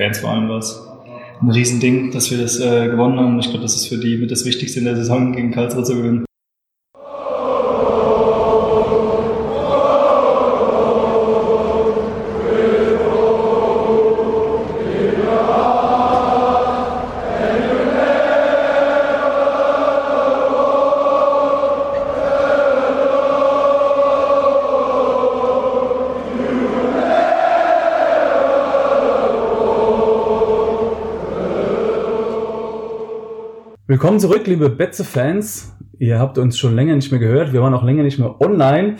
Fans vor allem war es ein Riesending, dass wir das äh, gewonnen haben. Ich glaube, das ist für die mit das Wichtigste in der Saison gegen Karlsruhe zu gewinnen. Willkommen zurück, liebe Betze-Fans. Ihr habt uns schon länger nicht mehr gehört. Wir waren auch länger nicht mehr online.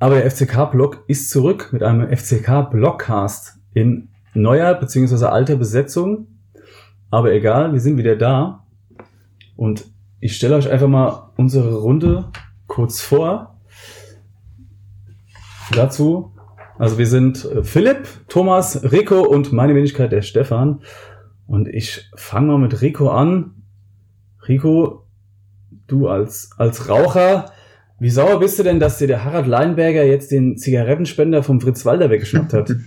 Aber der FCK-Blog ist zurück mit einem FCK-Blogcast in neuer bzw. alter Besetzung. Aber egal, wir sind wieder da. Und ich stelle euch einfach mal unsere Runde kurz vor. Dazu, also wir sind äh, Philipp, Thomas, Rico und meine Wenigkeit der Stefan. Und ich fange mal mit Rico an. Rico, du als, als Raucher, wie sauer bist du denn, dass dir der Harald Leinberger jetzt den Zigarettenspender vom Fritz Walder weggeschnappt hat?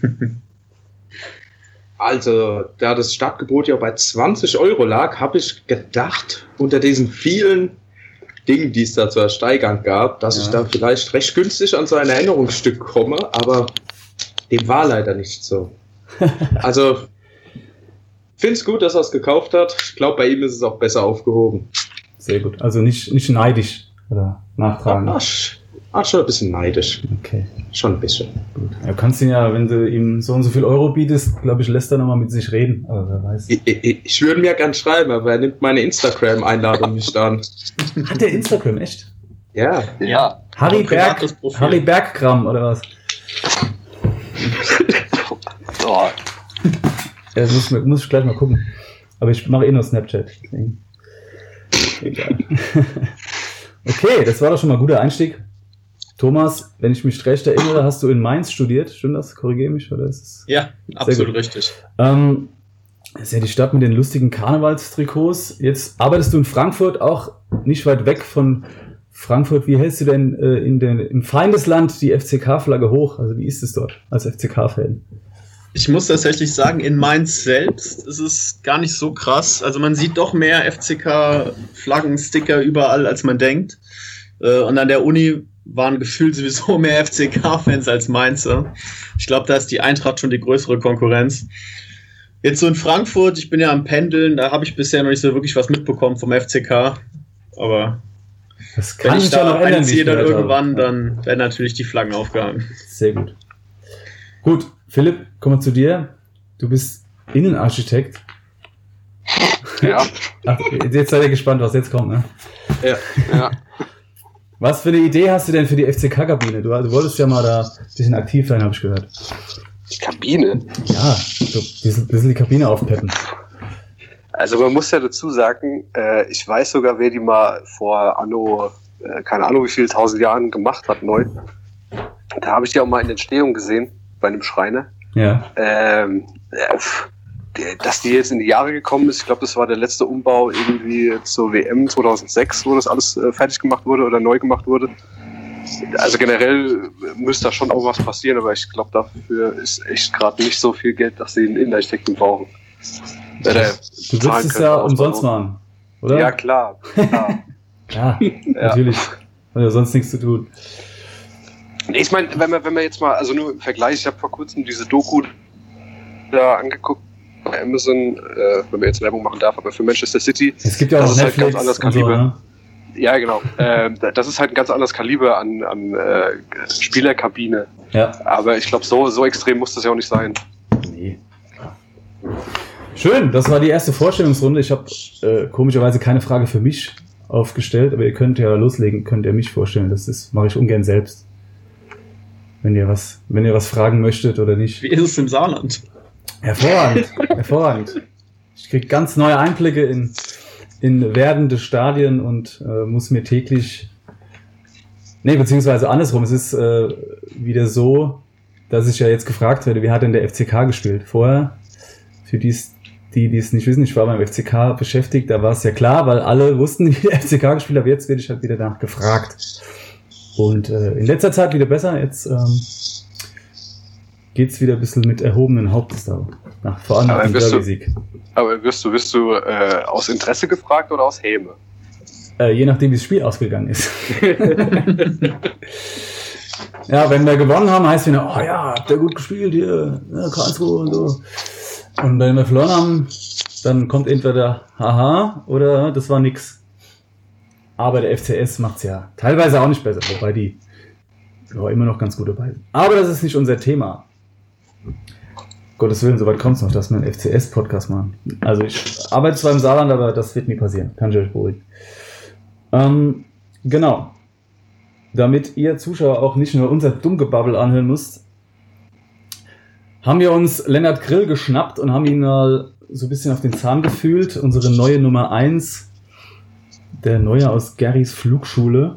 Also, da das Startgebot ja bei 20 Euro lag, habe ich gedacht, unter diesen vielen Dingen, die es da zu ersteigern gab, dass ja. ich da vielleicht recht günstig an so ein Erinnerungsstück komme, aber dem war leider nicht so. Also, finde es gut, dass er es gekauft hat. Ich glaube, bei ihm ist es auch besser aufgehoben. Sehr gut. Also nicht, nicht neidisch oder nachtragend. Ach, ach, schon ein bisschen neidisch. Okay. Schon ein bisschen. Gut. Du kannst ihn ja, wenn du ihm so und so viel Euro bietest, glaube ich, lässt er nochmal mit sich reden. Aber wer weiß. Ich, ich, ich würde mir gern schreiben, aber er nimmt meine Instagram-Einladung nicht an. Hat der Instagram, echt? Ja. Ja. Harry Berg, Harry Berggramm oder was? oh. Ja, muss, muss ich gleich mal gucken. Aber ich mache eh nur Snapchat. Egal. okay, das war doch schon mal ein guter Einstieg. Thomas, wenn ich mich recht erinnere, hast du in Mainz studiert. Stimmt das? Korrigiere mich, oder ist es? Ja, absolut richtig. Ähm, das ist ja die Stadt mit den lustigen Karnevalstrikots. Jetzt arbeitest du in Frankfurt, auch nicht weit weg von Frankfurt. Wie hältst du denn äh, in den, im Feindesland die FCK-Flagge hoch? Also wie ist es dort als FCK-Fan? Ich muss tatsächlich sagen, in Mainz selbst ist es gar nicht so krass. Also man sieht doch mehr FCK-Flaggensticker überall, als man denkt. Äh, und an der Uni waren gefühlt sowieso mehr FCK-Fans als Mainzer. Ich glaube, da ist die Eintracht schon die größere Konkurrenz. Jetzt so in Frankfurt, ich bin ja am Pendeln, da habe ich bisher noch nicht so wirklich was mitbekommen vom FCK. Aber das kann wenn ich da einziehe dann irgendwann, habe. dann werden natürlich die Flaggen aufgehangen. Sehr gut. Gut, Philipp, kommen wir zu dir. Du bist Innenarchitekt. Ja. Ach, jetzt seid ihr gespannt, was jetzt kommt, ne? Ja, ja. Was für eine Idee hast du denn für die FCK-Kabine? Du, du, wolltest ja mal da ein bisschen aktiv sein, habe ich gehört. Die Kabine? Ja, so ein bisschen, die Kabine aufpeppen. Also man muss ja dazu sagen, äh, ich weiß sogar, wer die mal vor Anno, äh, keine Ahnung wie viele tausend Jahren gemacht hat, neu. Da habe ich die auch mal in Entstehung gesehen bei einem Schreiner. Ja. Ähm, äh, dass die jetzt in die Jahre gekommen ist, ich glaube, das war der letzte Umbau irgendwie zur WM 2006, wo das alles äh, fertig gemacht wurde oder neu gemacht wurde. Also generell müsste da schon auch was passieren, aber ich glaube, dafür ist echt gerade nicht so viel Geld, dass sie einen Innenarchitekten brauchen. Äh, du willst es ja umsonst machen, oder? Ja, klar. klar. ja, natürlich. Hat ja sonst nichts zu tun. Ich meine, wenn man, wenn man jetzt mal, also nur im Vergleich, ich habe vor kurzem diese Doku da angeguckt bei Amazon, äh, wenn man jetzt Werbung machen darf, aber für Manchester City. Es gibt ja auch das ist Netflix halt ganz anderes Kaliber. So, ne? Ja, genau. ähm, das ist halt ein ganz anderes Kaliber an, an äh, Spielerkabine. Ja. Aber ich glaube, so, so extrem muss das ja auch nicht sein. Nee. Schön, das war die erste Vorstellungsrunde. Ich habe äh, komischerweise keine Frage für mich aufgestellt, aber ihr könnt ja loslegen, könnt ihr mich vorstellen. Das mache ich ungern selbst wenn ihr was, wenn ihr was fragen möchtet oder nicht. Wie ist es im Saarland? Hervorragend, hervorragend. Ich kriege ganz neue Einblicke in, in werdende Stadien und äh, muss mir täglich, nee, beziehungsweise andersrum, es ist äh, wieder so, dass ich ja jetzt gefragt werde, wie hat denn der FCK gespielt? Vorher, für dies, die, die es nicht wissen, ich war beim FCK beschäftigt, da war es ja klar, weil alle wussten, wie der FCK gespielt hat, jetzt werde ich halt wieder danach gefragt. Und äh, in letzter Zeit wieder besser. Jetzt ähm, geht's wieder ein bisschen mit erhobenen Hauptes da. Nach, vor allem nach Aber dem wirst du- Derby-Sieg. Aber wirst du, wirst du äh, aus Interesse gefragt oder aus Häme? Äh, je nachdem, wie das Spiel ausgegangen ist. ja, wenn wir gewonnen haben, heißt es wieder, oh ja, habt ihr gut gespielt hier, ja, Karlsruhe und so. Und wenn wir verloren haben, dann kommt entweder haha oder das war nix. Aber der FCS macht's ja teilweise auch nicht besser, wobei die ja, immer noch ganz gut dabei sind. Aber das ist nicht unser Thema. Gottes Willen, soweit kommt's noch, dass wir einen FCS-Podcast machen. Also ich arbeite zwar im Saarland, aber das wird nie passieren. Kann ich euch beruhigen. Ähm, genau. Damit ihr Zuschauer auch nicht nur unser Dummgebabbel anhören müsst, haben wir uns Lennart Grill geschnappt und haben ihn mal so ein bisschen auf den Zahn gefühlt. Unsere neue Nummer 1, der neue aus Garys Flugschule.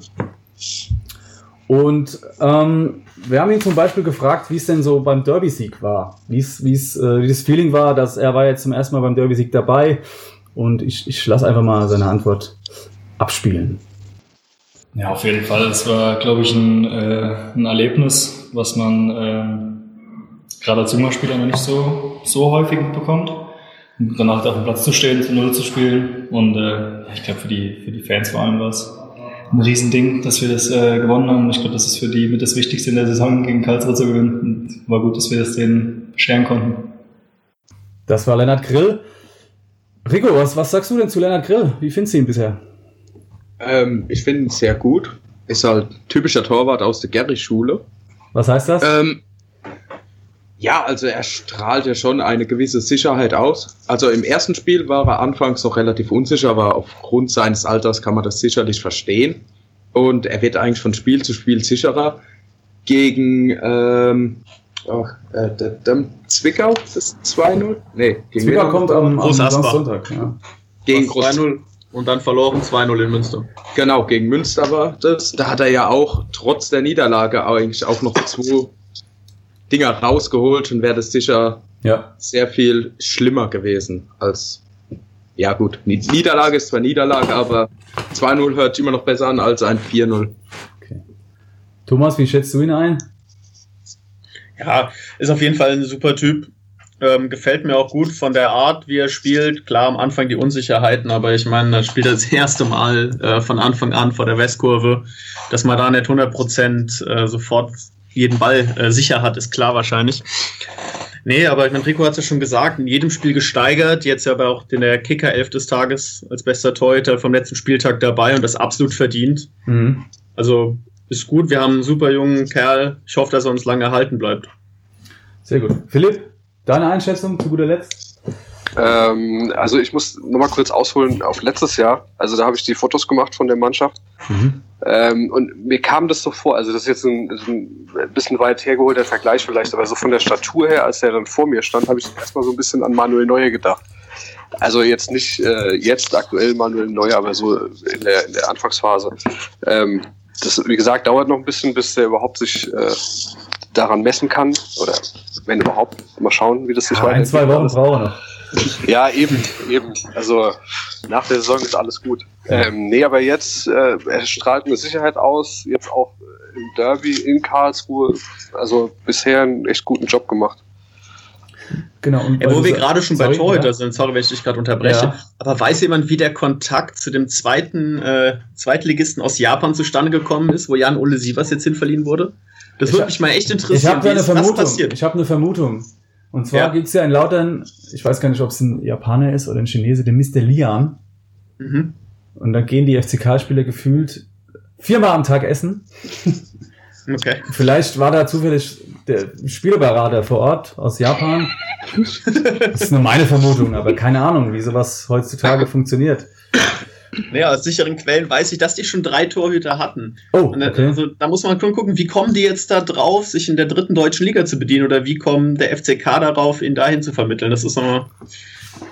Und ähm, wir haben ihn zum Beispiel gefragt, wie es denn so beim Derby-Sieg war. Wie es, wie es, äh, wie das Feeling war, dass er war jetzt zum ersten Mal beim Derby-Sieg dabei. Und ich, ich lasse einfach mal seine Antwort abspielen. Ja, auf jeden Fall. Es war, glaube ich, ein, äh, ein Erlebnis, was man ähm, gerade als junger noch nicht so, so häufig bekommt. Und dann halt auf dem Platz zu stehen, zu Null zu spielen. Und äh, ich glaube, für die, für die Fans vor allem war es ein Riesending, dass wir das äh, gewonnen haben. Ich glaube, das ist für die mit das Wichtigste in der Saison gegen Karlsruhe zu gewinnen. Und war gut, dass wir das denen bescheren konnten. Das war Lennart Grill. Rico, was, was sagst du denn zu Lennart Grill? Wie findest du ihn bisher? Ähm, ich finde ihn sehr gut. Ist halt typischer Torwart aus der Gerry-Schule. Was heißt das? Ähm, ja, also er strahlt ja schon eine gewisse Sicherheit aus. Also im ersten Spiel war er anfangs noch relativ unsicher, aber aufgrund seines Alters kann man das sicherlich verstehen. Und er wird eigentlich von Spiel zu Spiel sicherer. Gegen ähm, ach, äh, der, der Zwickau, ist das 2-0? Nee, gegen Zwickau kommt am, am. Sonntag. Ja. gegen Groß Groß 2-0 und dann verloren 2-0 in Münster. Genau, gegen Münster war das. Da hat er ja auch trotz der Niederlage eigentlich auch noch zwei Dinger rausgeholt und wäre das sicher ja. sehr viel schlimmer gewesen als. Ja, gut, Ni- Niederlage ist zwar Niederlage, aber 2-0 hört sich immer noch besser an als ein 4-0. Okay. Thomas, wie schätzt du ihn ein? Ja, ist auf jeden Fall ein super Typ. Ähm, gefällt mir auch gut von der Art, wie er spielt. Klar, am Anfang die Unsicherheiten, aber ich meine, er spielt das erste Mal äh, von Anfang an vor der Westkurve. Dass man da nicht 100% äh, sofort jeden Ball äh, sicher hat, ist klar wahrscheinlich. Nee, aber ich meine, Rico hat es ja schon gesagt, in jedem Spiel gesteigert. Jetzt aber auch in der Kicker 11 des Tages als bester Torhüter vom letzten Spieltag dabei und das absolut verdient. Mhm. Also ist gut. Wir haben einen super jungen Kerl. Ich hoffe, dass er uns lange erhalten bleibt. Sehr gut. Philipp, deine Einschätzung zu guter Letzt? Ähm, also ich muss nochmal kurz ausholen auf letztes Jahr. Also da habe ich die Fotos gemacht von der Mannschaft. Mhm. Ähm, und mir kam das so vor, also das ist jetzt ein, ein bisschen weit hergeholter Vergleich vielleicht, aber so von der Statur her, als er dann vor mir stand, habe ich erstmal so ein bisschen an Manuel Neuer gedacht. Also jetzt nicht äh, jetzt aktuell Manuel Neuer, aber so in der, in der Anfangsphase. Ähm, das, wie gesagt, dauert noch ein bisschen, bis der überhaupt sich äh, daran messen kann. Oder wenn überhaupt, mal schauen, wie das sich Ja, ein, zwei Wochen brauchen wir noch. Ja, eben, eben. Also nach der Saison ist alles gut. Ähm, nee, aber jetzt, äh, er strahlt eine Sicherheit aus, jetzt auch im Derby in Karlsruhe. Also bisher einen echt guten Job gemacht. Genau. Und Ja, wo wir gerade schon bei sorry, Torhüter ja. sind, sorry, wenn ich dich gerade unterbreche, Ja. aber weiß jemand, wie der Kontakt zu dem zweiten äh, Zweitligisten aus Japan zustande gekommen ist, wo Jan Ole Sievers jetzt hinverliehen wurde? Das Ich würde mich mal echt Ich interessieren, habe da eine Vermutung. passiert. Ich habe eine Vermutung. Und zwar Ja. gibt's ja in Lautern, ich weiß gar nicht, ob es ein Japaner ist oder ein Chinese, der Mr. Lian. Mhm. Und da gehen die FCK-Spieler gefühlt viermal am Tag essen. Okay. Vielleicht war da zufällig der Spielberater vor Ort aus Japan. Das ist nur meine Vermutung, aber keine Ahnung, wie sowas heutzutage funktioniert. Naja, aus sicheren Quellen weiß ich, dass die schon drei Torhüter hatten. Oh, da- okay. also, da muss man schon gucken, wie kommen die jetzt da drauf, sich in der dritten deutschen Liga zu bedienen oder wie kommt der FCK darauf, ihn dahin zu vermitteln? Das ist nochmal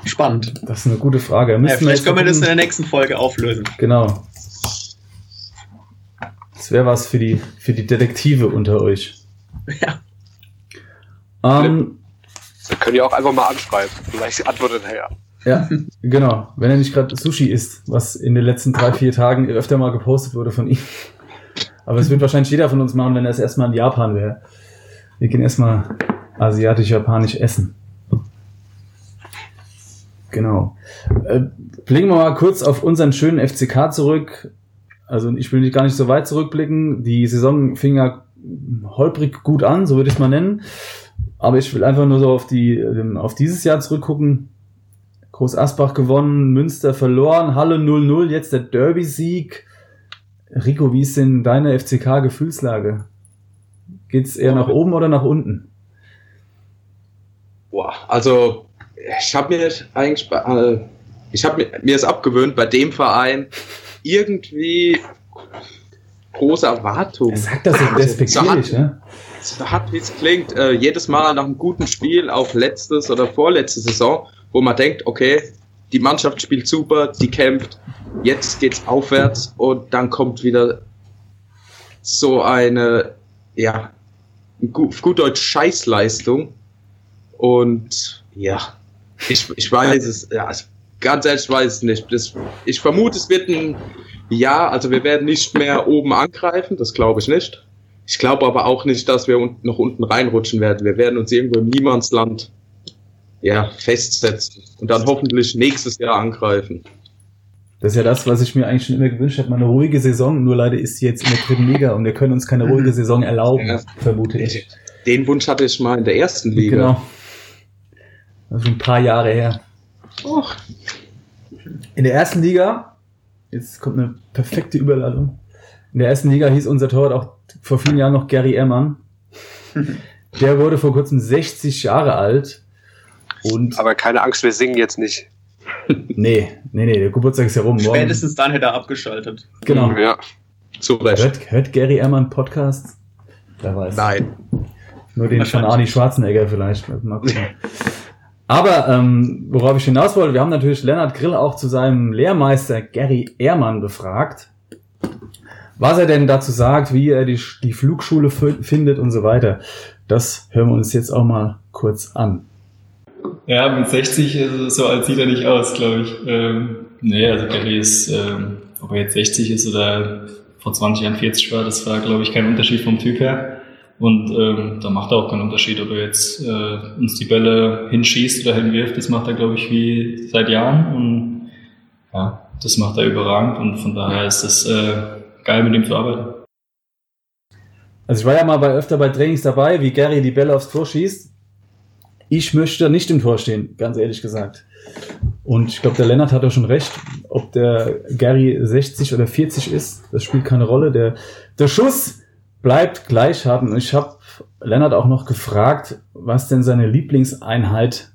spannend. Das ist eine gute Frage. Ja, vielleicht jetzt können wir das in der nächsten Folge auflösen. Genau. Das wäre was für die, für die Detektive unter euch. Ja. Ähm, Wir können ja auch einfach mal anschreiben. Vielleicht antwortet er ja. Ja, genau. Wenn er nicht gerade Sushi isst, was in den letzten drei, vier Tagen öfter mal gepostet wurde von ihm. Aber es wird wahrscheinlich jeder von uns machen, wenn er es erstmal in Japan wäre. Wir gehen erstmal asiatisch-japanisch essen. Genau. Äh, blicken wir mal kurz auf unseren schönen FCK zurück. Also ich will nicht gar nicht so weit zurückblicken. Die Saison fing ja holprig gut an, so würde ich es mal nennen. Aber ich will einfach nur so auf die ähm, auf dieses Jahr zurückgucken. Groß Asbach gewonnen, Münster verloren, Halle 0-0, jetzt der Derby-Sieg. Rico, wie ist denn deine FCK-Gefühlslage? Geht's eher nach oben oder nach unten? Boah, also ich habe mir eigentlich, äh, ich habe mir, es abgewöhnt, bei dem Verein irgendwie große Erwartungen. Er sagt das so Also, respektierlich, so ne? so hart wie es klingt, äh, jedes Mal nach einem guten Spiel, auch letztes oder vorletzte Saison, wo man denkt, okay, die Mannschaft spielt super, die kämpft, jetzt geht's aufwärts und dann kommt wieder so eine, ja, auf gut Deutsch Scheißleistung und ja, ich, ich weiß es, ja, ganz ehrlich, ich weiß es nicht. Das, ich vermute, es wird ein Ja, also wir werden nicht mehr oben angreifen, das glaube ich nicht. Ich glaube aber auch nicht, dass wir noch unten reinrutschen werden. Wir werden uns irgendwo im Niemandsland ja, festsetzen und dann hoffentlich nächstes Jahr angreifen. Das ist ja das, was ich mir eigentlich schon immer gewünscht habe, mal eine ruhige Saison. Nur leider ist sie jetzt in der dritten Liga und wir können uns keine ruhige Saison erlauben, Ja. vermute ich. Den Wunsch hatte ich mal in der ersten Liga. Genau. Das ist schon ein paar Jahre her. Och, In der ersten Liga, jetzt kommt eine perfekte Überladung. In der ersten Liga hieß unser Torwart auch vor vielen Jahren noch Gary Ehrmann. Der wurde vor kurzem 60 Jahre alt. Und Aber keine Angst, wir singen jetzt nicht. nee, nee, nee, der Geburtstag ist ja rum. Morgen. Spätestens dann hätte er abgeschaltet. Genau. Ja. zu Recht. Hört, hört Gary Ehrmann Podcasts? Wer weiß. Nein. Nur den von Arnie Schwarzenegger vielleicht. Mal gucken. Aber ähm, worauf ich hinaus wollte, wir haben natürlich Lennart Grill auch zu seinem Lehrmeister Gary Ehrmann befragt, was er denn dazu sagt, wie er die, die Flugschule findet und so weiter. Das hören wir uns jetzt auch mal kurz an. Ja, mit 60 ist es so alt sieht er nicht aus, glaube ich. Ähm, nee, also Gary ist, ähm, ob er jetzt 60 ist oder vor 20 Jahren 40 war, das war, glaube ich, kein Unterschied vom Typ her. Und ähm, da macht er auch keinen Unterschied, ob er jetzt äh, uns die Bälle hinschießt oder hinwirft. Das macht er, glaube ich, wie seit Jahren. Und ja, das macht er überragend. Und von daher ist es äh, geil, mit ihm zu arbeiten. Also ich war ja mal bei, öfter bei Trainings dabei, wie Gary die Bälle aufs Tor schießt. Ich möchte nicht im Tor stehen, ganz ehrlich gesagt. Und ich glaube, der Lennart hat auch schon recht. Ob der Gary 60 oder 40 ist, das spielt keine Rolle. Der, der Schuss bleibt gleich haben. Ich habe Lennart auch noch gefragt, was denn seine Lieblingseinheit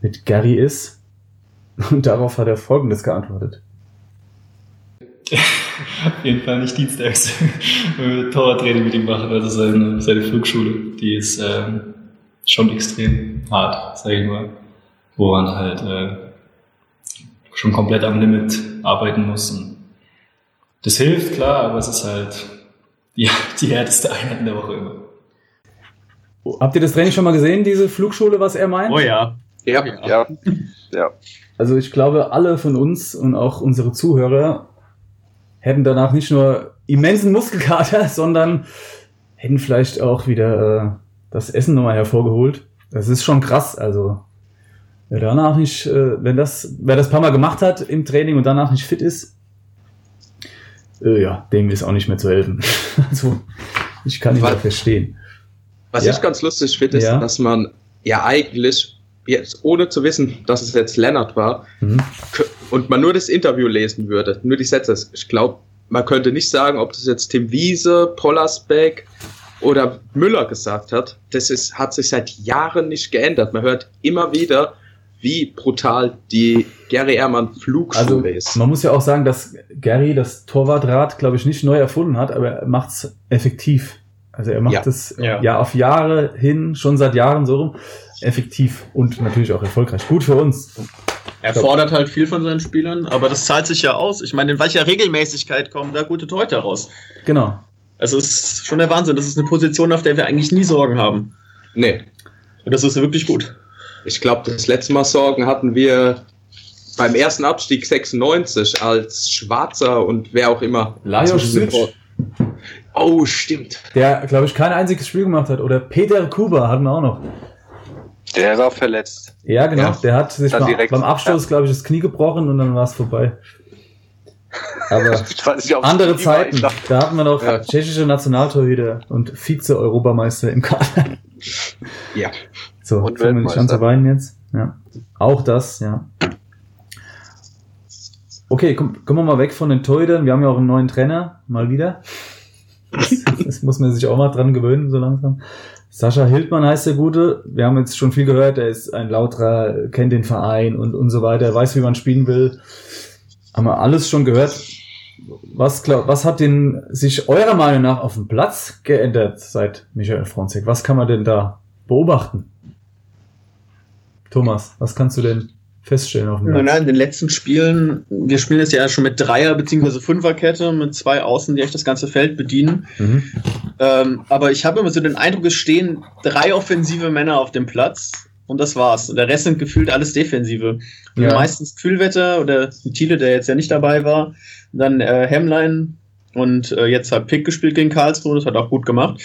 mit Gary ist. Und darauf hat er Folgendes geantwortet. Auf jeden Fall nicht dienstags, wenn wir Torwarttraining mit ihm machen. Also seine, seine Flugschule, die ist ähm, schon extrem hart, sage ich mal. Wo man halt äh, schon komplett am Limit arbeiten muss. Und das hilft, klar, aber es ist halt die, die härteste Einheit in der Woche immer. Habt ihr das Training schon mal gesehen, diese Flugschule, was er meint? Oh ja. Ja, Ja. Ja. Also ich glaube, alle von uns und auch unsere Zuhörer hätten danach nicht nur immensen Muskelkater, sondern hätten vielleicht auch wieder äh, das Essen nochmal hervorgeholt. Das ist schon krass. Also wer danach nicht, äh, wenn das, wer das paar Mal gemacht hat im Training und danach nicht fit ist, äh, ja, dem ist auch nicht mehr zu helfen. also ich kann ihn Weil- da verstehen. Was Ja. ich ganz lustig finde, ist, Ja. dass man ja eigentlich jetzt, ohne zu wissen, dass es jetzt Lennart war, Mhm. und man nur das Interview lesen würde, nur die Sätze, ich glaube, man könnte nicht sagen, ob das jetzt Tim Wiese, Pollersbeck oder Müller gesagt hat. Das ist, hat sich seit Jahren nicht geändert. Man hört immer wieder, wie brutal die Gary Ehrmann Flugschule Also ist. man muss ja auch sagen, dass Gary das Torwartrad, glaube ich, nicht neu erfunden hat, aber er macht es effektiv. Also er macht Ja. es Ja. ja. auf Jahre hin, schon seit Jahren so rum, effektiv und natürlich auch erfolgreich. Gut für uns. Er fordert halt viel von seinen Spielern, aber das zahlt sich ja aus. Ich meine, in welcher Regelmäßigkeit kommen da gute Torhüter raus? Genau. Also es ist schon der Wahnsinn. Das ist eine Position, auf der wir eigentlich nie Sorgen haben. Nee, Und das ist wirklich gut. ich glaube, das letzte Mal Sorgen hatten wir beim ersten Abstieg 96 als Schwarzer und wer auch immer. Lajos Oh, stimmt. Der, glaube ich, kein einziges Spiel gemacht hat. Oder Peter Kuba hatten wir auch noch. Der war verletzt. Ja, genau. Ja. Der hat sich Dann beim, direkt. beim Abstoß, glaube ich, das Knie gebrochen und dann war es vorbei. Aber nicht, andere. Zeiten. Da hatten wir noch Ja. tschechische Nationaltorhüter und Vize-Europameister im Kader. Ja. So, Und fangen wir nicht Weltmeister. weinen jetzt. Ja. Auch das, ja. Okay, komm, kommen wir mal weg von den Torhütern. Wir haben ja auch einen neuen Trainer, mal wieder. Das, das muss man sich auch mal dran gewöhnen, so langsam. Sascha Hildmann heißt der Gute. Wir haben jetzt schon viel gehört. Er ist ein lauterer, kennt den Verein und, und so weiter, weiß, wie man spielen will. Haben wir alles schon gehört. Was, glaub, was hat denn sich eurer Meinung nach auf dem Platz geändert seit Michael Fronzek? Was kann man denn da beobachten? Thomas, was kannst du denn feststellen auf dem Platz? nein, in den letzten Spielen, wir spielen jetzt ja schon mit Dreier- bzw. Fünferkette, mit zwei Außen, die echt das ganze Feld bedienen. Mhm. Ähm, aber ich habe immer so den Eindruck, es stehen drei offensive Männer auf dem Platz und das war's. Und der Rest sind gefühlt alles Defensive. Ja. Meistens Kühlwetter oder Thiele, der jetzt ja nicht dabei war. Dann äh, Hemlein und äh, jetzt hat Pick gespielt gegen Karlsruhe, das hat auch gut gemacht.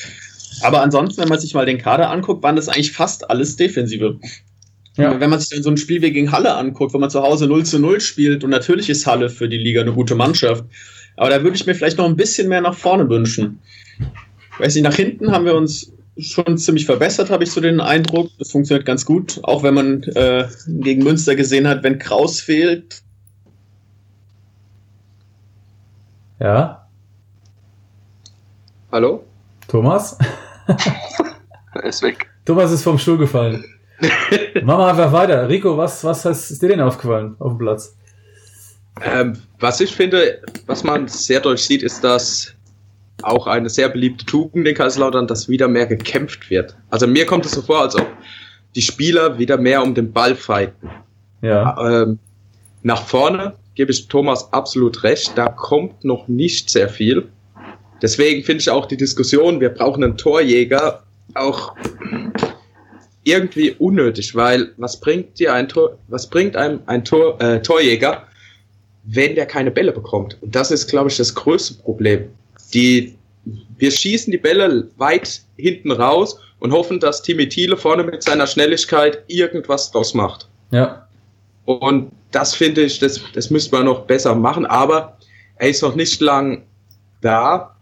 Aber ansonsten, wenn man sich mal den Kader anguckt, waren das eigentlich fast alles Defensive. Ja. Wenn man sich dann so ein Spiel wie gegen Halle anguckt, wo man zu Hause 0 zu 0 spielt, und natürlich ist Halle für die Liga eine gute Mannschaft. Aber da würde ich mir vielleicht noch ein bisschen mehr nach vorne wünschen. Weiß nicht, nach hinten haben wir uns schon ziemlich verbessert, habe ich so den Eindruck. Das funktioniert ganz gut. Auch wenn man äh, gegen Münster gesehen hat, wenn Kraus fehlt. Ja, Hallo? Thomas? er ist weg. Thomas ist vom Stuhl gefallen. Machen wir einfach weiter. Rico, was, was ist dir denn aufgefallen auf dem Platz? Ähm, was ich finde, was man sehr deutlich sieht, ist, dass auch eine sehr beliebte Tugend in Kaiserslautern, dass wieder mehr gekämpft wird. Also mir kommt es so vor, als ob die Spieler wieder mehr um den Ball fighten. Ja, Ähm, nach vorne gebe ich Thomas absolut recht, da kommt noch nicht sehr viel. Deswegen finde ich auch die Diskussion, wir brauchen einen Torjäger, auch irgendwie unnötig, weil was bringt dir ein Tor, was bringt einem ein Tor, äh, Torjäger, wenn der keine Bälle bekommt? Und das ist, glaube ich, das größte Problem. Die, wir schießen die Bälle weit hinten raus und hoffen, dass Timmy Thiele vorne mit seiner Schnelligkeit irgendwas draus macht. ja, Und das finde ich, das, das müsste man noch besser machen, aber er ist noch nicht lang da.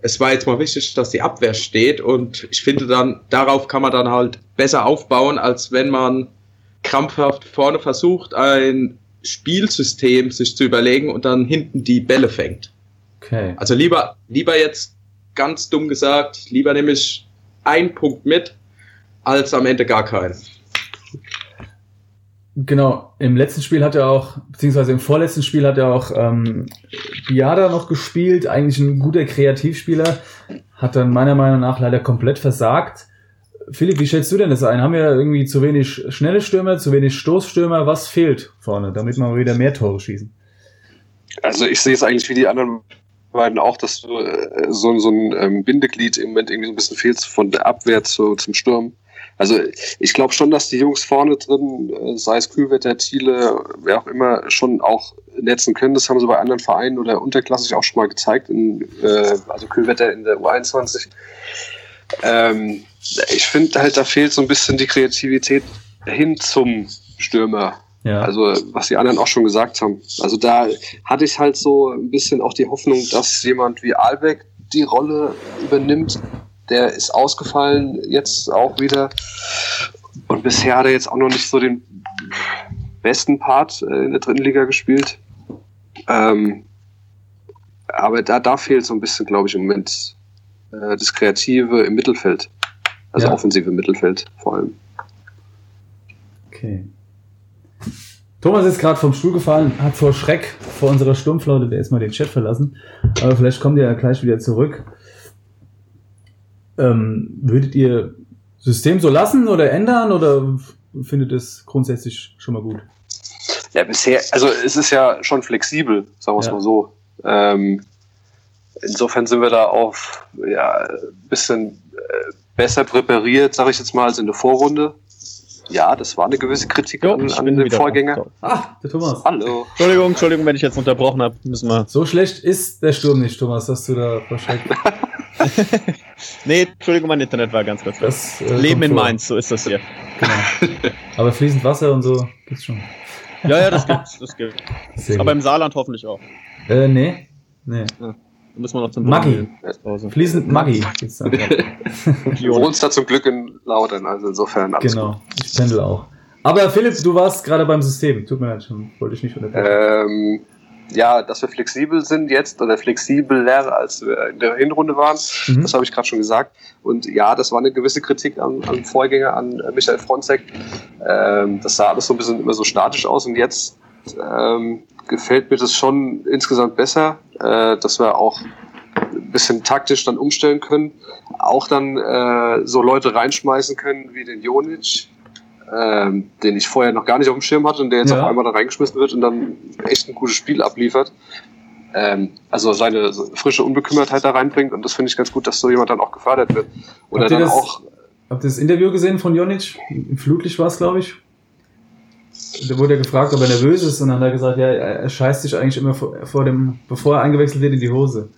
Es war jetzt mal wichtig, dass die Abwehr steht und ich finde dann, darauf kann man dann halt besser aufbauen, als wenn man krampfhaft vorne versucht, ein Spielsystem sich zu überlegen und dann hinten die Bälle fängt. Okay. Also lieber, lieber jetzt ganz dumm gesagt, lieber nehme ich einen Punkt mit, als am Ende gar keinen. Genau, im letzten Spiel hat er auch, beziehungsweise im vorletzten Spiel hat er auch ähm, Biada noch gespielt, eigentlich ein guter Kreativspieler, hat dann meiner Meinung nach leider komplett versagt. Philipp, wie schätzt du denn das ein? Haben wir irgendwie zu wenig schnelle Stürmer, zu wenig Stoßstürmer? Was fehlt vorne, damit wir mal wieder mehr Tore schießen? Also ich sehe es eigentlich wie die anderen beiden auch, dass du äh, so, so ein ähm, Bindeglied im Moment irgendwie so ein bisschen fehlst von der Abwehr zu, zum Sturm. Also ich glaube schon, dass die Jungs vorne drin, äh, sei es Kühlwetter, Thiele, wer auch immer, schon auch netzen können. Das haben sie bei anderen Vereinen oder unterklassig auch schon mal gezeigt, in, äh, also Kühlwetter in der U21. Ähm, ich finde halt, da fehlt so ein bisschen die Kreativität hin zum Stürmer. Ja, Also, was die anderen auch schon gesagt haben. Also, da hatte ich halt so ein bisschen auch die Hoffnung, dass jemand wie Albeck die Rolle übernimmt. Der ist ausgefallen jetzt auch wieder. Und bisher hat er jetzt auch noch nicht so den besten Part äh, in der dritten Liga gespielt. Ähm, aber da, da fehlt so ein bisschen, glaube ich, im Moment äh, das Kreative im Mittelfeld. Also Ja. offensive Mittelfeld vor allem. okay. Thomas ist gerade vom Stuhl gefallen, hat vor Schreck vor unserer Sturmflaute der erstmal den Chat verlassen. Aber vielleicht kommt ihr ja gleich wieder zurück. Ähm, würdet ihr System so lassen oder ändern oder findet es grundsätzlich schon mal gut? Ja, bisher, also es ist ja schon flexibel, sagen wir es Ja. mal so. Ähm, insofern sind wir da auf ja, ein bisschen äh, besser präpariert, sage ich jetzt mal, als in der Vorrunde. Ja, das war eine gewisse Kritik an, an den Vorgänger. Ah, der Thomas. Hallo. Entschuldigung, Entschuldigung, wenn ich jetzt unterbrochen habe. Müssen wir. So schlecht ist der Sturm nicht, Thomas, dass du da vor Schreck nee, Entschuldigung, mein Internet war ganz kurz. Das, äh, Leben in vor. Mainz, so ist das hier. Genau. Aber fließend Wasser und so gibt's schon. Ja, ja, das gibt's, das gibt's. Sehr Aber gut. im Saarland hoffentlich auch. Äh, nee. Nee. Da müssen wir noch zum Maggi. Fließend Maggi. Du wohnst da zum Glück in Laudern, also insofern alles Genau. Ich pendel auch. Aber Philipp, du warst gerade beim System. Tut mir leid, schon wollte ich nicht unterbrechen. Ähm, ja, dass wir flexibel sind jetzt oder flexibler als wir in der Hinrunde waren, Mhm. das habe ich gerade schon gesagt. Und ja, das war eine gewisse Kritik am, am Vorgänger, an äh, Michael Fronzek. Ähm, das sah alles so ein bisschen immer so statisch aus und jetzt ähm, gefällt mir das schon insgesamt besser, äh, dass wir auch ein bisschen taktisch dann umstellen können, auch dann äh, so Leute reinschmeißen können wie den Jonic, ähm, den ich vorher noch gar nicht auf dem Schirm hatte und der jetzt Ja. auf einmal da reingeschmissen wird und dann echt ein gutes Spiel abliefert. Ähm, also seine frische Unbekümmertheit da reinbringt und das finde ich ganz gut, dass so jemand dann auch gefördert wird. Oder Habt ihr dann das- auch, Habt ihr das Interview gesehen von Jonic? Im Flutlicht war es, glaube ich. Da wurde er gefragt, ob er nervös ist, und dann hat er gesagt, ja, er er scheißt sich eigentlich immer vor, vor dem, bevor er eingewechselt wird, in die Hose.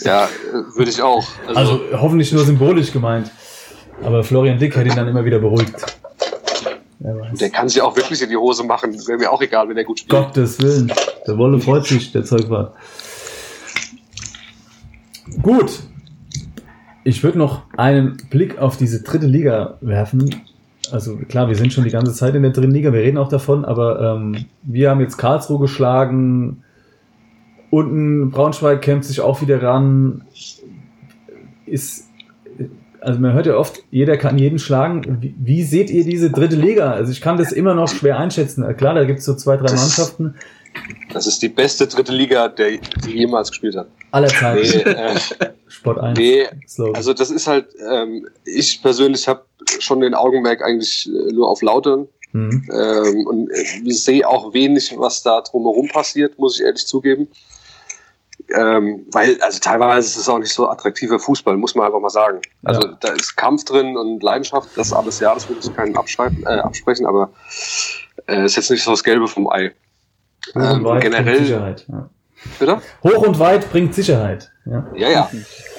ja, würde ich auch. Also, Also hoffentlich nur symbolisch gemeint. Aber Florian Dick hat ihn dann immer wieder beruhigt. Der kann sich auch wirklich in die Hose machen. Wäre mir auch egal, wenn er gut spielt. Gottes Willen. Der Wolle freut sich, der Zeug war. Gut. Ich würde noch einen Blick auf diese dritte Liga werfen. Also klar, wir sind schon die ganze Zeit in der dritten Liga, wir reden auch davon, aber ähm, wir haben jetzt Karlsruhe geschlagen. Unten Braunschweig kämpft sich auch wieder ran. Ist, also man hört ja oft, jeder kann jeden schlagen. Wie, wie seht ihr diese dritte Liga? Also ich kann das immer noch schwer einschätzen. Klar, da gibt es so zwei, drei Mannschaften Das ist die beste dritte Liga, der, die jemals gespielt hat. aller Nee, Zeiten. äh, Sport 1. nee also das ist halt, ähm, ich persönlich habe schon den Augenmerk eigentlich äh, nur auf Lautern Mhm. ähm, und äh, sehe auch wenig, was da drumherum passiert, muss ich ehrlich zugeben. Ähm, weil, also teilweise ist es auch nicht so attraktiver Fußball, muss man einfach mal sagen. Also Ja. da ist Kampf drin und Leidenschaft, das alles ja, das will ich keinen abschreiben, äh, absprechen, aber äh, ist jetzt nicht so das Gelbe vom Ei. Hoch und Ähm, weit bringt generell, Sicherheit. Ja. bitte? Hoch und weit bringt Sicherheit. Ja. Ja, ja.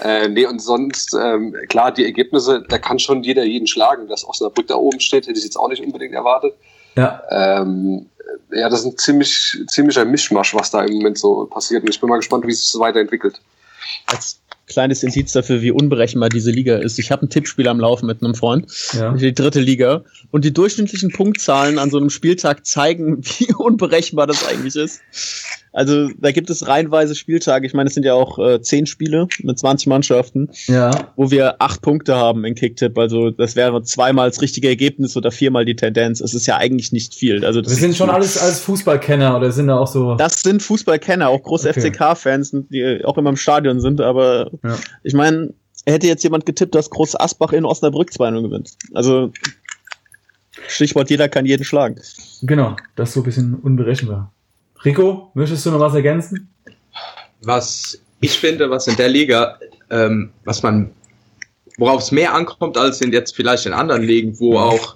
Äh, nee, und sonst, ähm, klar, die Ergebnisse, da kann schon jeder jeden schlagen. Dass Osnabrück da oben steht, hätte ich jetzt auch nicht unbedingt erwartet. ja. Ähm, ja, das ist ein ziemlich, ziemlicher Mischmasch, was da im Moment so passiert. Und ich bin mal gespannt, wie es sich so weiterentwickelt. Als kleines Indiz dafür, wie unberechenbar diese Liga ist. Ich habe ein Tippspiel am Laufen mit einem Freund, ja. die dritte Liga, und die durchschnittlichen Punktzahlen an so einem Spieltag zeigen, wie unberechenbar das eigentlich ist. Also da gibt es reihenweise Spieltage. Ich meine, es sind ja auch äh, zehn Spiele mit 20 Mannschaften, ja. wo wir acht Punkte haben in Kicktipp. Also das wäre zweimal das richtige Ergebnis oder viermal die Tendenz. Es ist ja eigentlich nicht viel. Also das Wir sind schon alles als Fußballkenner oder sind da auch so. Das sind Fußballkenner, auch große Okay. FCK-Fans, die auch immer im Stadion sind, aber Ja. ich meine, hätte jetzt jemand getippt, dass Groß Asbach in Osnabrück 2-0 gewinnt. Also Stichwort, jeder kann jeden schlagen. Genau, das ist so ein bisschen unberechenbar. Rico, möchtest du noch was ergänzen? was ich finde, was in der Liga, ähm, was man, worauf es mehr ankommt als in jetzt vielleicht in anderen Ligen, wo auch,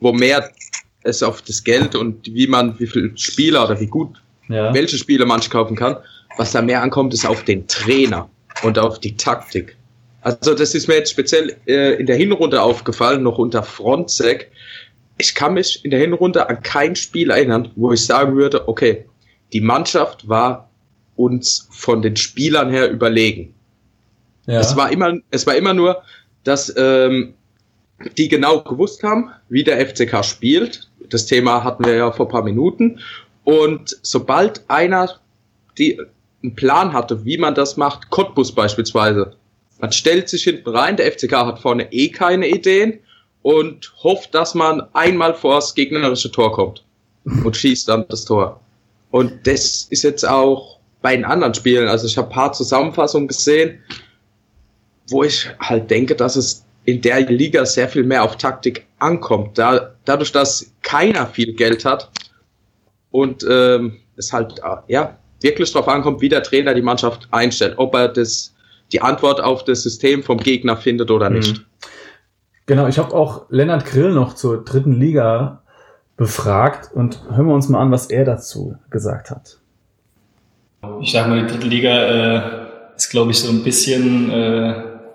wo mehr es auf das Geld und wie man, wie viel Spieler oder wie gut, Ja. welche Spiele man kaufen kann, was da mehr ankommt, ist auf den Trainer und auf die Taktik. Also das ist mir jetzt speziell äh, in der Hinrunde aufgefallen, noch unter Frontsec. Ich kann mich in der Hinrunde an kein Spiel erinnern, wo ich sagen würde, okay, die Mannschaft war uns von den Spielern her überlegen. ja. Es war immer, es war immer nur, dass ähm, die genau gewusst haben, wie der FCK spielt. Das Thema hatten wir ja vor ein paar Minuten. Und sobald einer die einen Plan hatte, wie man das macht, Cottbus beispielsweise, man stellt sich hinten rein, der FCK hat vorne eh keine Ideen und hofft, dass man einmal vor das gegnerische Tor kommt und schießt dann das Tor. Und das ist jetzt auch bei den anderen Spielen, also ich habe ein paar Zusammenfassungen gesehen, wo ich halt denke, dass es in der Liga sehr viel mehr auf Taktik ankommt. Da, dadurch, dass keiner viel Geld hat und ähm, es halt äh, ja wirklich darauf ankommt, wie der Trainer die Mannschaft einstellt, ob er das die Antwort auf das System vom Gegner findet oder nicht. Mhm. Genau, ich habe auch Lennart Grill noch zur dritten Liga befragt und hören wir uns mal an, was er dazu gesagt hat. Ich sag mal, die dritte Liga äh, ist, glaube ich, so ein bisschen äh,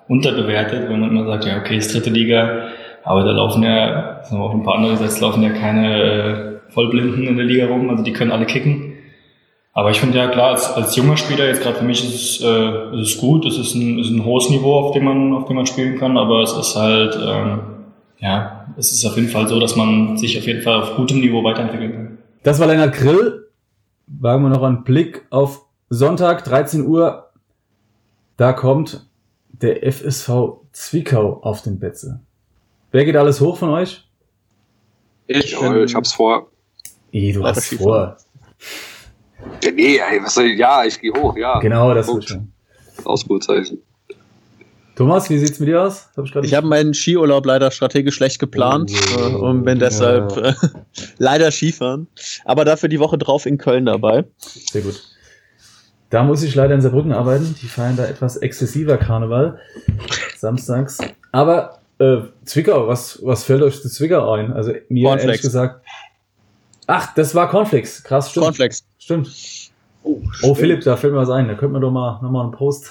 unterbewertet, wenn man immer sagt, ja, okay, ist dritte Liga, aber da laufen ja, sagen wir auch ein paar andere Gesetze, laufen ja keine äh, Vollblinden in der Liga rum, also die können alle kicken. Aber ich finde ja klar, als, als junger Spieler, jetzt gerade für mich ist es, äh, ist es gut, es ist ein, ist ein hohes Niveau, auf dem man, auf dem man spielen kann, aber es ist halt, ähm, ja, es ist auf jeden Fall so, dass man sich auf jeden Fall auf gutem Niveau weiterentwickeln kann. Das war Lennart Grill. Wagen wir noch einen Blick auf Sonntag, 13 Uhr. Da kommt der FSV Zwickau auf den Betze. Wer geht alles hoch von euch? Ich, ja, ich hab's vor. Eh, du hast vor. Ja, nee, ey, was soll ich, ja, ich gehe hoch, ja. Genau, das wird schon. Ausrufezeichen. Thomas, wie sieht's mit dir aus? Hab ich ich habe meinen Skiurlaub leider strategisch schlecht geplant oh, äh, und bin deshalb ja. äh, leider Skifahren. Aber dafür die Woche drauf in Köln dabei. Sehr gut. Da muss ich leider in Saarbrücken arbeiten. Die feiern da etwas exzessiver Karneval. Samstags. Aber äh, Zwickau, was, was fällt euch zu Zwickau ein? Also mir Cornflakes. ehrlich gesagt. Ach, das war Cornflakes. Krass, stimmt. Cornflakes. Stimmt. Oh, oh Philipp, da fällt mir was ein. Da könnte man doch mal nochmal einen Post.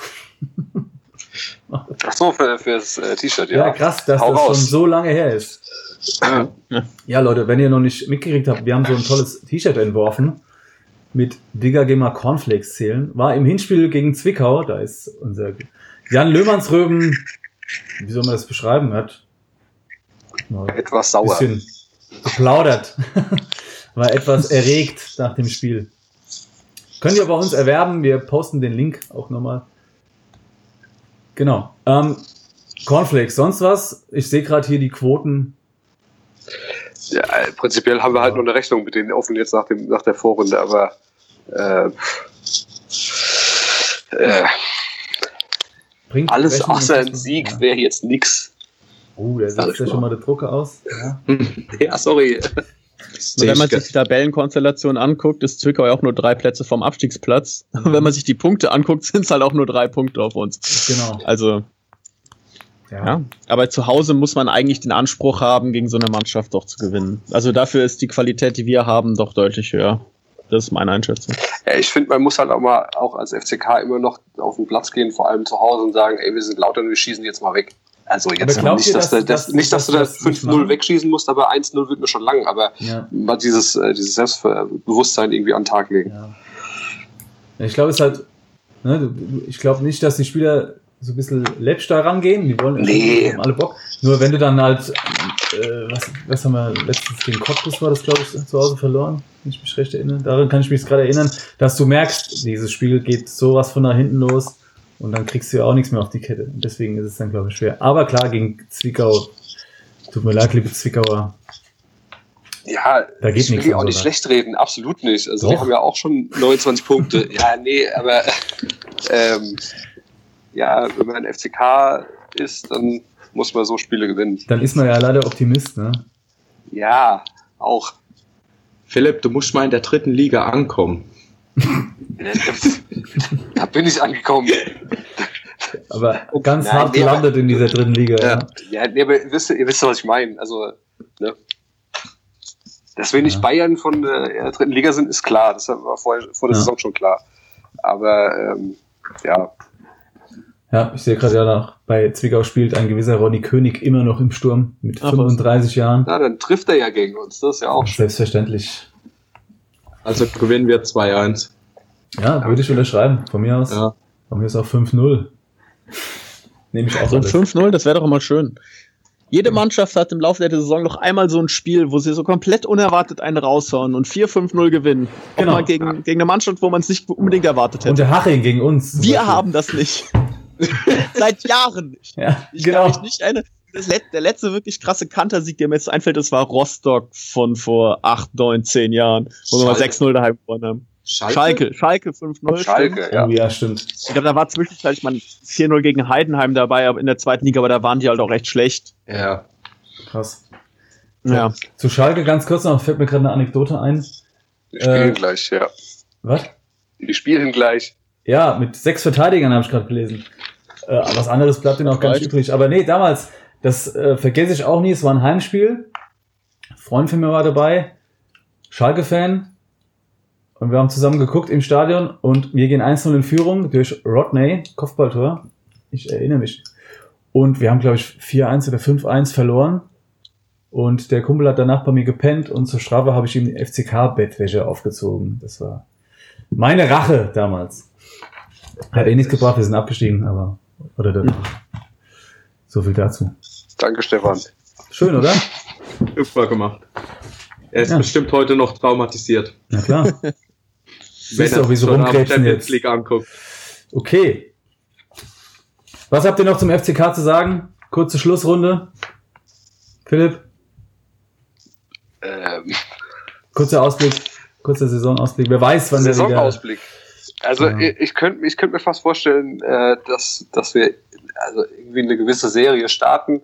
Ach so, für, für das äh, T-Shirt, ja. Ja, krass, dass Hau das raus. schon so lange her ist. Ja. Leute, wenn ihr noch nicht mitgekriegt habt, wir haben so ein tolles T-Shirt entworfen mit Digger Gamer Cornflakes zählen. War im Hinspiel gegen Zwickau, da ist unser Jan Löhmannsröben, wie soll man das beschreiben, hat Etwas sauer. bisschen geplaudert, war etwas erregt nach dem Spiel. Könnt ihr bei uns erwerben, wir posten den Link auch nochmal. Genau. Ähm, Cornflakes, sonst was? Ich sehe gerade hier die Quoten. Ja, prinzipiell haben wir halt nur eine Rechnung mit denen offen jetzt nach, dem, nach der Vorrunde, aber äh, äh, Bringt alles außer ein Sieg wäre jetzt nix. Oh, der setzt ja schon mal der Drucker aus. Ja. Ja, sorry. Und wenn man sich die Tabellenkonstellation anguckt, ist Zwickau ja auch nur drei Plätze vom Abstiegsplatz. Und wenn man sich die Punkte anguckt, sind es halt auch nur drei Punkte auf uns. Genau. Also, ja. Aber zu Hause muss man eigentlich den Anspruch haben, gegen so eine Mannschaft doch zu gewinnen. Also dafür ist die Qualität, die wir haben, doch deutlich höher. Das ist meine Einschätzung. Ja, ich finde, man muss halt auch mal auch als FCK immer noch auf den Platz gehen, vor allem zu Hause und sagen, ey, wir sind lauter und wir schießen jetzt mal weg. Also jetzt nicht, ihr, dass, dass- du das, dass- nicht, dass, du nicht 5-0 machen? wegschießen musst, aber 1-0 wird mir schon lang. Aber Ja. mal dieses, äh, dieses Selbstbewusstsein irgendwie an den Tag legen. ja. ich glaube, es halt, ne, ich glaube nicht, dass die Spieler so ein bisschen läppsch da rangehen. Die wollen Nee. haben alle Bock. Nur wenn du dann halt, äh, was, was haben wir letztens gegen Cottbus war das, glaube ich, zu Hause verloren, wenn ich mich recht erinnere. Daran kann ich mich gerade erinnern, dass du merkst, dieses Spiel geht sowas von nach hinten los und dann kriegst du ja auch nichts mehr auf die Kette. Und deswegen ist es dann, glaube ich, schwer. Aber klar, gegen Zwickau, tut mir leid, liebe Zwickauer, Ja, Da geht ich will nichts auch nicht schlecht reden, absolut nicht. Also Doch. die haben ja auch schon 29 Punkte. Ja, nee, aber ähm, ja, wenn man ein FCK ist, dann muss man so Spiele gewinnen. dann ist man ja leider Optimist, ne? Ja, auch. Philipp, du musst mal in der dritten Liga ankommen. da bin ich angekommen. Aber ganz Nein, hart nee, aber- gelandet in dieser dritten Liga. Ja. Ja, nee, aber ihr wisst, ihr wisst, was ich meine. Also, ne? Dass wir nicht Ja. Bayern von äh, der dritten Liga sind, ist klar. Das war vor, vor der Ja. Saison schon klar. Aber ähm, ja, Ja, ich sehe gerade ja noch, bei Zwickau spielt ein gewisser Ronny König immer noch im Sturm mit Ach, was. 35 Jahren. na, dann trifft er ja gegen uns. Das ist ja auch. Selbstverständlich. Also gewinnen wir 2-1. Ja, würde ich unterschreiben. Von mir aus. Ja. Von mir ist auch 5-0. Nehme ich auch So ein alles. 5-0, das wäre doch immer schön. Jede Mannschaft hat im Laufe der Saison noch einmal so ein Spiel, wo sie so komplett unerwartet einen raushauen und 4-5-0 gewinnen. Auch Genau. mal gegen, gegen eine Mannschaft, wo man es nicht unbedingt erwartet Und hätte. der Haching gegen uns. Wir Beispiel. haben das nicht. Seit Jahren nicht. Ja, Ich kann genau. mich nicht eine, das let, der letzte wirklich krasse Kantersieg, der mir jetzt einfällt, das war Rostock von vor 8, 9, 10 Jahren, wo wir mal Schalke. 6-0 daheim gewonnen haben. Schalke? Schalke, Schalke 5-0. Schalke, stimmt. ja. Oh ja, stimmt. Ich glaube, da war zwischenzeitlich mal 4-0 gegen Heidenheim dabei, aber in der zweiten Liga, aber da waren die halt auch recht schlecht. Ja. Krass. Ja. Zu Schalke ganz kurz noch, fällt mir gerade eine Anekdote ein. Die spielen Äh, gleich, ja. Was? Die spielen gleich. Ja, mit sechs Verteidigern habe ich gerade gelesen. Äh, was anderes bleibt ihnen auch gar nicht übrig. Aber nee, damals, das äh, vergesse ich auch nie, es war ein Heimspiel. Ein Freund von mir war dabei, Schalke-Fan. Und wir haben zusammen geguckt im Stadion und wir gehen 1-0 in Führung durch Rodney, Kopfballtor. Ich erinnere mich. Und wir haben, glaube ich, 4-1 oder 5-1 verloren. Und der Kumpel hat danach bei mir gepennt und zur Strafe habe ich ihm die FCK-Bettwäsche aufgezogen. Das war meine Rache damals. Hat eh nichts gebracht, wir sind abgestiegen, aber. Oder der, so viel dazu. Danke, Stefan. Schön, oder? Super gemacht. Er ist Ja. bestimmt heute noch traumatisiert. Na klar. Siehst du auch, wie am rumkrebsen jetzt. League anguckt. Okay. Was habt ihr noch zum FCK zu sagen? Kurze Schlussrunde. Philipp, Ähm, kurzer Ausblick, kurzer Saisonausblick. Wer weiß, wann der wieder... Saisonausblick. Also Ja. ich, ich könnte ich könnt mir fast vorstellen, äh, dass, dass wir also irgendwie eine gewisse Serie starten,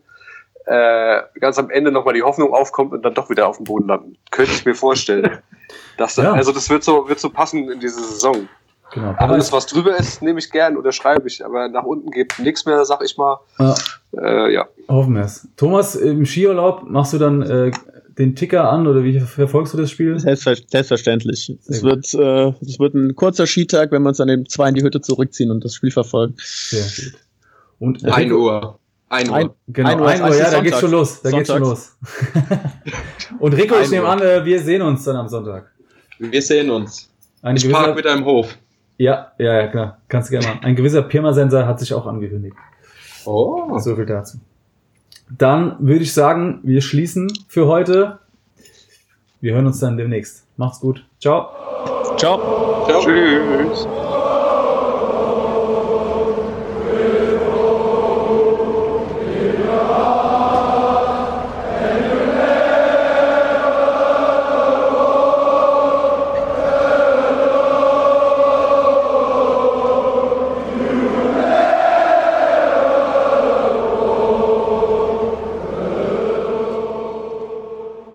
äh, ganz am Ende nochmal die Hoffnung aufkommt und dann doch wieder auf dem Boden landen. Könnte ich mir vorstellen. Dass das, Ja. Also das wird so, wird so passen in diese Saison. Genau. Alles, was drüber ist, nehme ich gern oder schreibe ich, aber nach unten geht nichts mehr, sag ich mal. Ja, Äh, ja. hoffen wir es. Thomas, im Skiurlaub machst du dann äh, den Ticker an oder wie verfolgst du das Spiel? Selbstver selbstverständlich. Es wird, äh, es wird ein kurzer Skitag, wenn wir uns dann eben zwei in die Hütte zurückziehen und das Spiel verfolgen. Sehr gut. Und Ein Uhr. Ein Uhr. Ein- Genau, Ein ein Uhr Uhr, ist eigentlich ja, da geht's schon los. Da geht's schon los. Und Rico, ich Ein nehme Uhr. an, wir sehen uns dann am Sonntag. Wir sehen uns. Ein Ich park wieder im Hof. ja, ja, ja, klar. Kannst du gerne machen. Ein gewisser Pirmasensor hat sich auch angekündigt. Oh. So viel dazu. Dann würde ich sagen, wir schließen für heute. Wir hören uns dann demnächst. Macht's gut. Ciao. Ciao. Ciao. Tschüss.